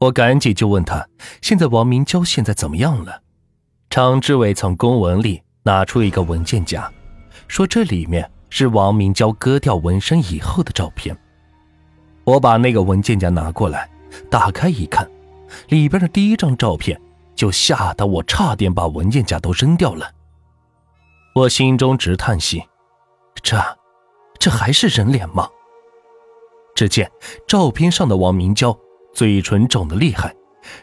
我赶紧就问他：“现在王明娇现在怎么样了？”常志伟从公文里拿出一个文件夹，说这里面是王明娇割掉纹身以后的照片。我把那个文件夹拿过来，打开一看，里边的第一张照片就吓得我差点把文件夹都扔掉了。我心中直叹息：这，这还是人脸吗？只见照片上的王明娇。嘴唇肿得厉害，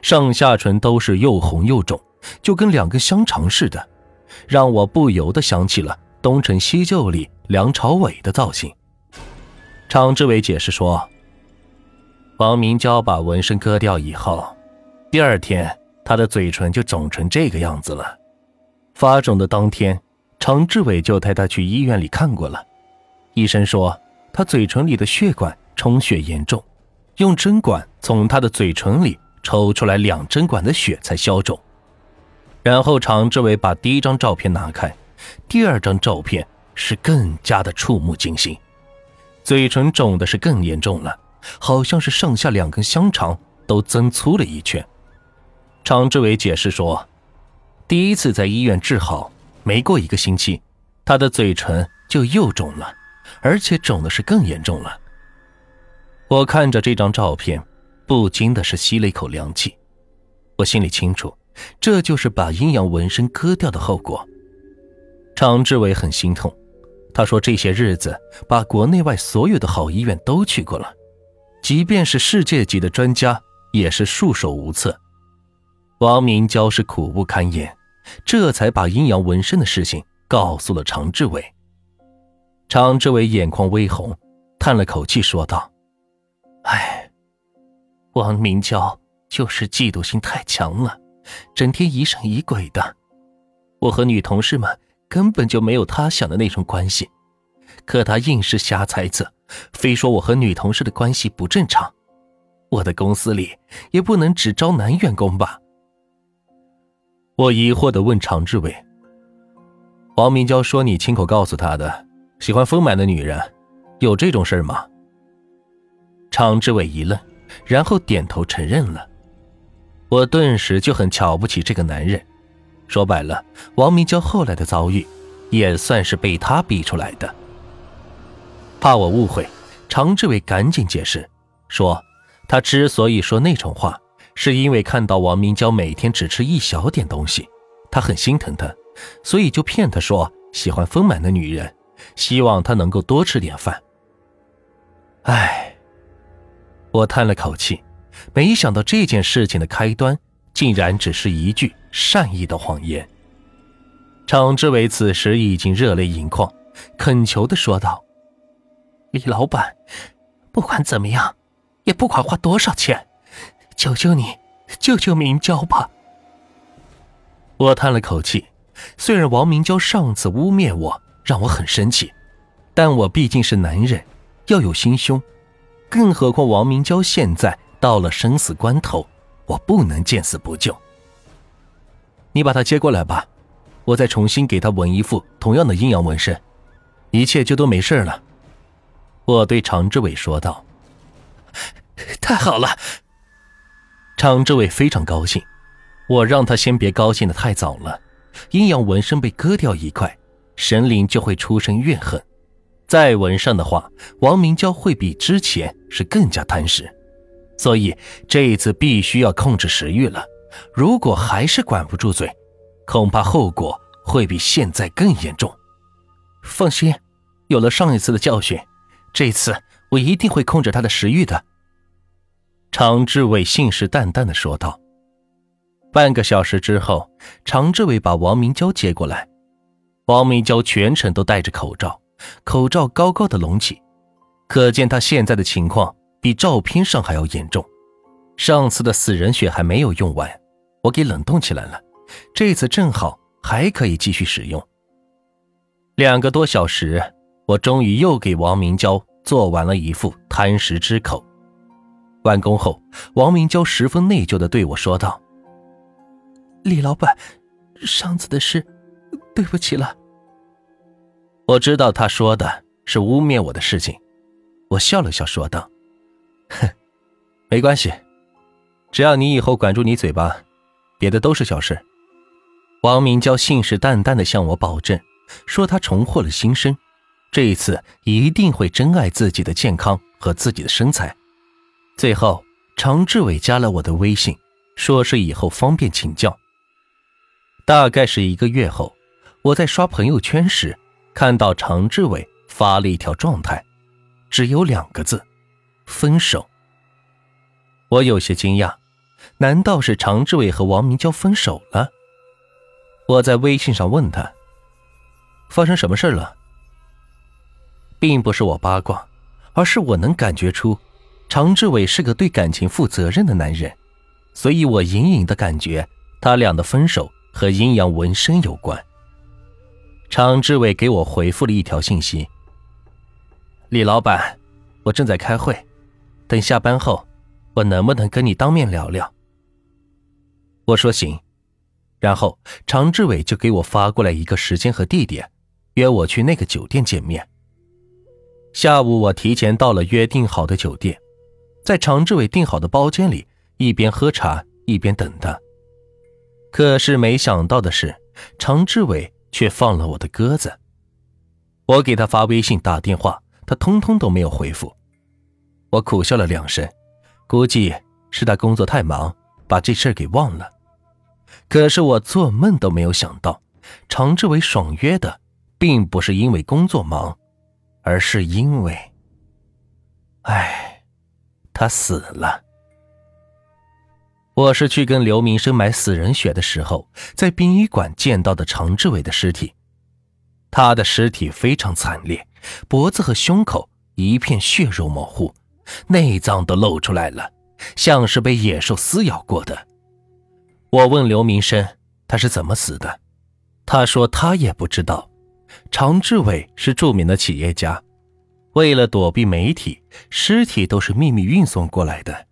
上下唇都是又红又肿，就跟两根香肠似的，让我不由得想起了《东成西就》里梁朝伟的造型。常志伟解释说，王明娇把纹身割掉以后，第二天她的嘴唇就肿成这个样子了。发肿的当天，常志伟就带她去医院里看过了，医生说她嘴唇里的血管充血严重。用针管从他的嘴唇里抽出来两针管的血才消肿。然后常志伟把第一张照片拿开，第二张照片是更加的触目惊心，嘴唇肿的是更严重了，好像是上下两根香肠都增粗了一圈。常志伟解释说，第一次在医院治好，没过一个星期，他的嘴唇就又肿了，而且肿的是更严重了。我看着这张照片，不禁的是吸了一口凉气。我心里清楚，这就是把阴阳纹身割掉的后果。常志伟很心痛，他说这些日子把国内外所有的好医院都去过了，即便是世界级的专家也是束手无策。王明娇是苦不堪言，这才把阴阳纹身的事情告诉了常志伟。常志伟眼眶微红，叹了口气说道。哎，王明娇就是嫉妒心太强了，整天疑神疑鬼的。我和女同事们根本就没有他想的那种关系，可他硬是瞎猜测，非说我和女同事的关系不正常。我的公司里也不能只招男员工吧？我疑惑的问常志伟：“王明娇说你亲口告诉他的，喜欢丰满的女人，有这种事吗？”常志伟一愣，然后点头承认了。我顿时就很瞧不起这个男人。说白了，王明娇后来的遭遇，也算是被他逼出来的。怕我误会，常志伟赶紧解释说，他之所以说那种话，是因为看到王明娇每天只吃一小点东西，他很心疼她，所以就骗她说喜欢丰满的女人，希望她能够多吃点饭。唉。我叹了口气，没想到这件事情的开端竟然只是一句善意的谎言。常志伟此时已经热泪盈眶，恳求的说道：“李老板，不管怎么样，也不管花多少钱，求求你，救救明娇吧。”我叹了口气，虽然王明娇上次污蔑我，让我很生气，但我毕竟是男人，要有心胸。更何况王明娇现在到了生死关头，我不能见死不救。你把她接过来吧，我再重新给她纹一副同样的阴阳纹身，一切就都没事了。我对常志伟说道：“ 太好了！”常志伟非常高兴。我让他先别高兴的太早了，阴阳纹身被割掉一块，神灵就会出生怨恨。再纹上的话，王明娇会比之前是更加贪食，所以这一次必须要控制食欲了。如果还是管不住嘴，恐怕后果会比现在更严重。放心，有了上一次的教训，这次我一定会控制他的食欲的。常志伟信誓旦旦地说道。半个小时之后，常志伟把王明娇接过来，王明娇全程都戴着口罩。口罩高高的隆起，可见他现在的情况比照片上还要严重。上次的死人血还没有用完，我给冷冻起来了，这次正好还可以继续使用。两个多小时，我终于又给王明娇做完了一副贪食之口。完工后，王明娇十分内疚地对我说道：“李老板，上次的事，对不起了。”我知道他说的是污蔑我的事情，我笑了笑说道：“哼，没关系，只要你以后管住你嘴巴，别的都是小事。王明娇信誓旦旦的向我保证，说他重获了新生，这一次一定会珍爱自己的健康和自己的身材。最后，常志伟加了我的微信，说是以后方便请教。大概是一个月后，我在刷朋友圈时，看到常志伟发了一条状态，只有两个字：分手。我有些惊讶，难道是常志伟和王明娇分手了？我在微信上问他：“发生什么事了？”并不是我八卦，而是我能感觉出，常志伟是个对感情负责任的男人，所以我隐隐的感觉他俩的分手和阴阳纹身有关。常志伟给我回复了一条信息：“李老板，我正在开会，等下班后。”我能不能跟你当面聊聊？我说行，然后常志伟就给我发过来一个时间和地点，约我去那个酒店见面。下午我提前到了约定好的酒店，在常志伟订好的包间里，一边喝茶一边等他。可是没想到的是，常志伟却放了我的鸽子。我给他发微信、打电话，他通通都没有回复。我苦笑了两声。估计是他工作太忙，把这事给忘了。可是我做梦都没有想到，常志伟爽约的，并不是因为工作忙，而是因为……哎，他死了。我是去跟刘明生买死人血的时候，在殡仪馆见到的常志伟的尸体。他的尸体非常惨烈，脖子和胸口一片血肉模糊。内脏都露出来了，像是被野兽撕咬过的。我问刘明生他是怎么死的，他说他也不知道。常志伟是著名的企业家，为了躲避媒体，尸体都是秘密运送过来的。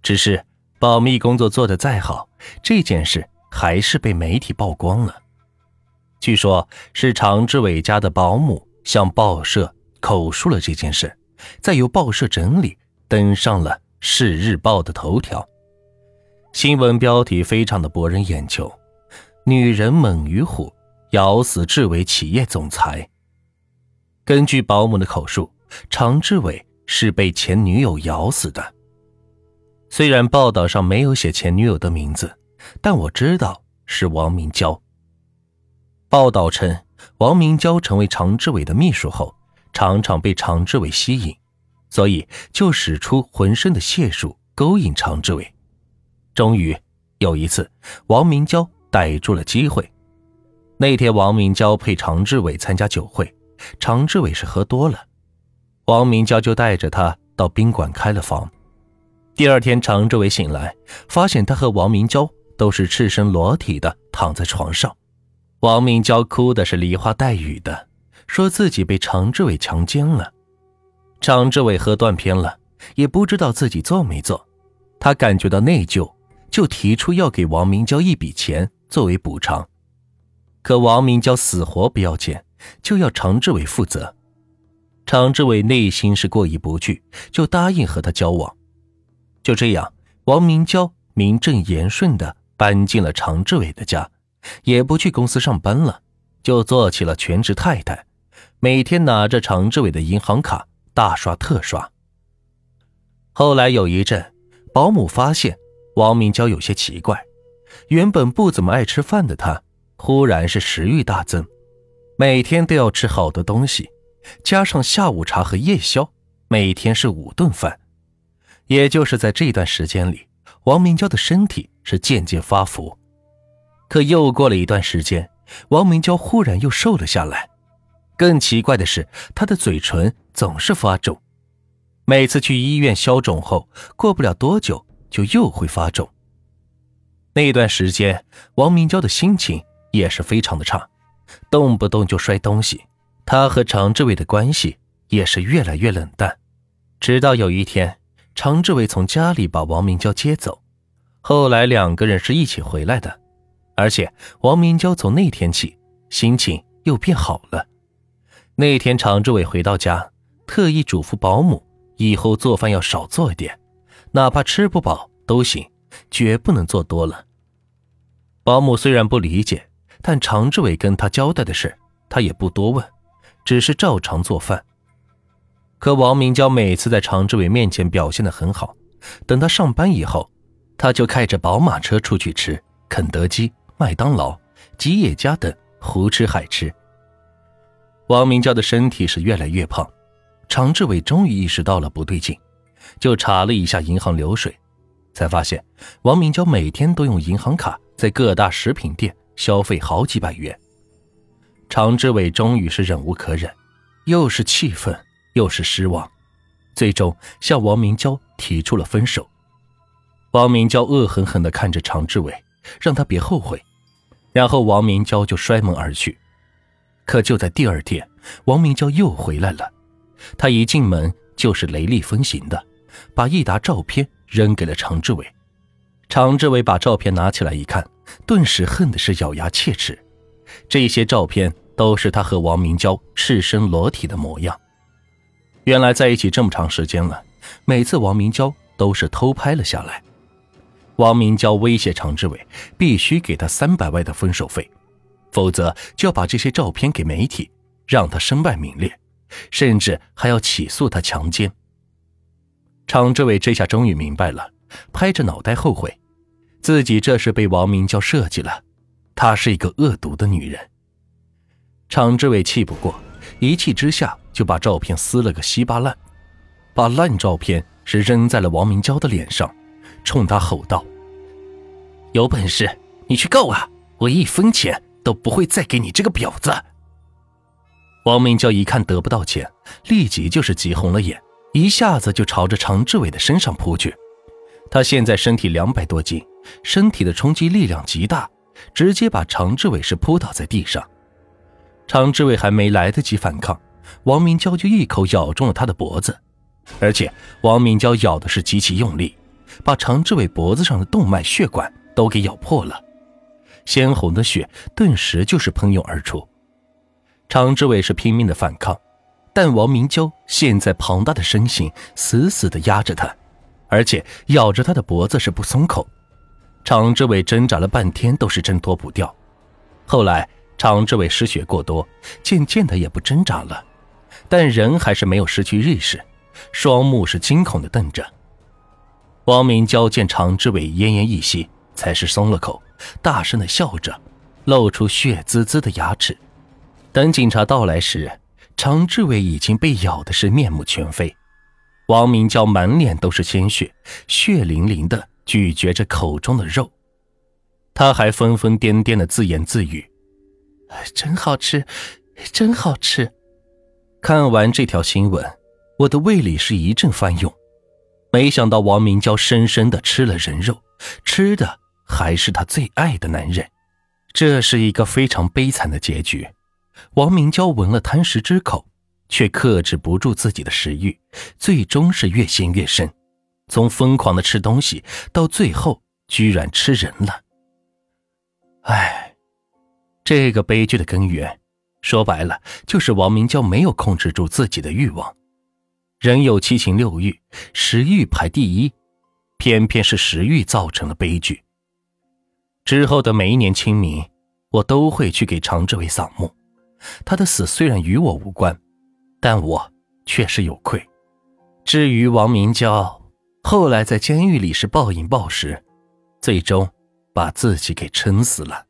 只是保密工作做得再好，这件事还是被媒体曝光了。据说，是常志伟家的保姆向报社口述了这件事。再由报社整理，登上了《市日报》的头条。新闻标题非常的博人眼球：“女人猛于虎，咬死志伟企业总裁。”根据保姆的口述，常志伟是被前女友咬死的。虽然报道上没有写前女友的名字，但我知道是王明娇。报道称，王明娇成为常志伟的秘书后。常常被常志伟吸引，所以就使出浑身的解数勾引常志伟。终于有一次，王明娇逮住了机会。那天，王明娇陪常志伟参加酒会，常志伟是喝多了，王明娇就带着他到宾馆开了房。第二天，常志伟醒来，发现他和王明娇都是赤身裸体的躺在床上，王明娇哭的是梨花带雨的。说自己被常志伟强奸了，常志伟喝断片了，也不知道自己做没做，他感觉到内疚，就提出要给王明娇一笔钱作为补偿，可王明娇死活不要钱，就要常志伟负责。常志伟内心是过意不去，就答应和他交往。就这样，王明娇名正言顺的搬进了常志伟的家，也不去公司上班了，就做起了全职太太。每天拿着常志伟的银行卡大刷特刷。后来有一阵，保姆发现王明娇有些奇怪，原本不怎么爱吃饭的她，忽然是食欲大增，每天都要吃好多东西，加上下午茶和夜宵，每天是五顿饭。也就是在这段时间里，王明娇的身体是渐渐发福。可又过了一段时间，王明娇忽然又瘦了下来。更奇怪的是，她的嘴唇总是发肿，每次去医院消肿后，过不了多久就又会发肿。那段时间，王明娇的心情也是非常的差，动不动就摔东西。她和常志伟的关系也是越来越冷淡。直到有一天，常志伟从家里把王明娇接走，后来两个人是一起回来的，而且王明娇从那天起心情又变好了。那天，常志伟回到家，特意嘱咐保姆以后做饭要少做一点，哪怕吃不饱都行，绝不能做多了。保姆虽然不理解，但常志伟跟他交代的事，他也不多问，只是照常做饭。可王明娇每次在常志伟面前表现的很好，等他上班以后，他就开着宝马车出去吃肯德基、麦当劳、吉野家等胡吃海吃。王明娇的身体是越来越胖，常志伟终于意识到了不对劲，就查了一下银行流水，才发现王明娇每天都用银行卡在各大食品店消费好几百元。常志伟终于是忍无可忍，又是气愤又是失望，最终向王明娇提出了分手。王明娇恶狠狠地看着常志伟，让他别后悔，然后王明娇就摔门而去。可就在第二天，王明娇又回来了。她一进门就是雷厉风行的，把一沓照片扔给了常志伟。常志伟把照片拿起来一看，顿时恨的是咬牙切齿。这些照片都是他和王明娇赤身裸体的模样。原来在一起这么长时间了，每次王明娇都是偷拍了下来。王明娇威胁常志伟，必须给他三百万的分手费。否则就要把这些照片给媒体，让他身败名裂，甚至还要起诉他强奸。常志伟这下终于明白了，拍着脑袋后悔，自己这是被王明娇设计了，她是一个恶毒的女人。常志伟气不过，一气之下就把照片撕了个稀巴烂，把烂照片是扔在了王明娇的脸上，冲她吼道：“有本事你去告啊！我一分钱！”都不会再给你这个婊子。王明娇一看得不到钱，立即就是急红了眼，一下子就朝着常志伟的身上扑去。他现在身体两百多斤，身体的冲击力量极大，直接把常志伟是扑倒在地上。常志伟还没来得及反抗，王明娇就一口咬中了他的脖子，而且王明娇咬的是极其用力，把常志伟脖子上的动脉血管都给咬破了。鲜红的血顿时就是喷涌而出，常志伟是拼命的反抗，但王明娇现在庞大的身形死死的压着他，而且咬着他的脖子是不松口。常志伟挣扎了半天都是挣脱不掉，后来常志伟失血过多，渐渐的也不挣扎了，但人还是没有失去意识，双目是惊恐的瞪着。王明娇见常志伟奄奄一息，才是松了口。大声的笑着，露出血滋滋的牙齿。等警察到来时，常志伟已经被咬的是面目全非。王明娇满脸都是鲜血，血淋淋的咀嚼着口中的肉。他还疯疯癫癫的自言自语：“真好吃，真好吃。”看完这条新闻，我的胃里是一阵翻涌。没想到王明娇深深的吃了人肉，吃的。还是她最爱的男人，这是一个非常悲惨的结局。王明娇闻了贪食之口，却克制不住自己的食欲，最终是越陷越深，从疯狂的吃东西到最后居然吃人了。唉，这个悲剧的根源，说白了就是王明娇没有控制住自己的欲望。人有七情六欲，食欲排第一，偏偏是食欲造成了悲剧。之后的每一年清明，我都会去给常志伟扫墓。他的死虽然与我无关，但我确实有愧。至于王明娇，后来在监狱里是暴饮暴食，最终把自己给撑死了。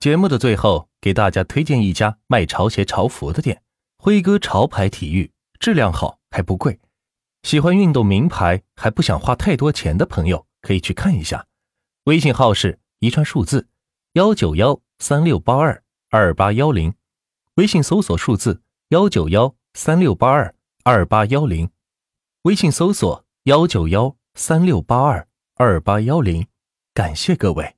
节目的最后，给大家推荐一家卖潮鞋、潮服的店——辉哥潮牌体育，质量好还不贵。喜欢运动名牌还不想花太多钱的朋友，可以去看一下。微信号是一串数字幺九幺三六八二二八幺零，微信搜索数字幺九幺三六八二二八幺零，微信搜索幺九幺三六八二二八幺零。感谢各位。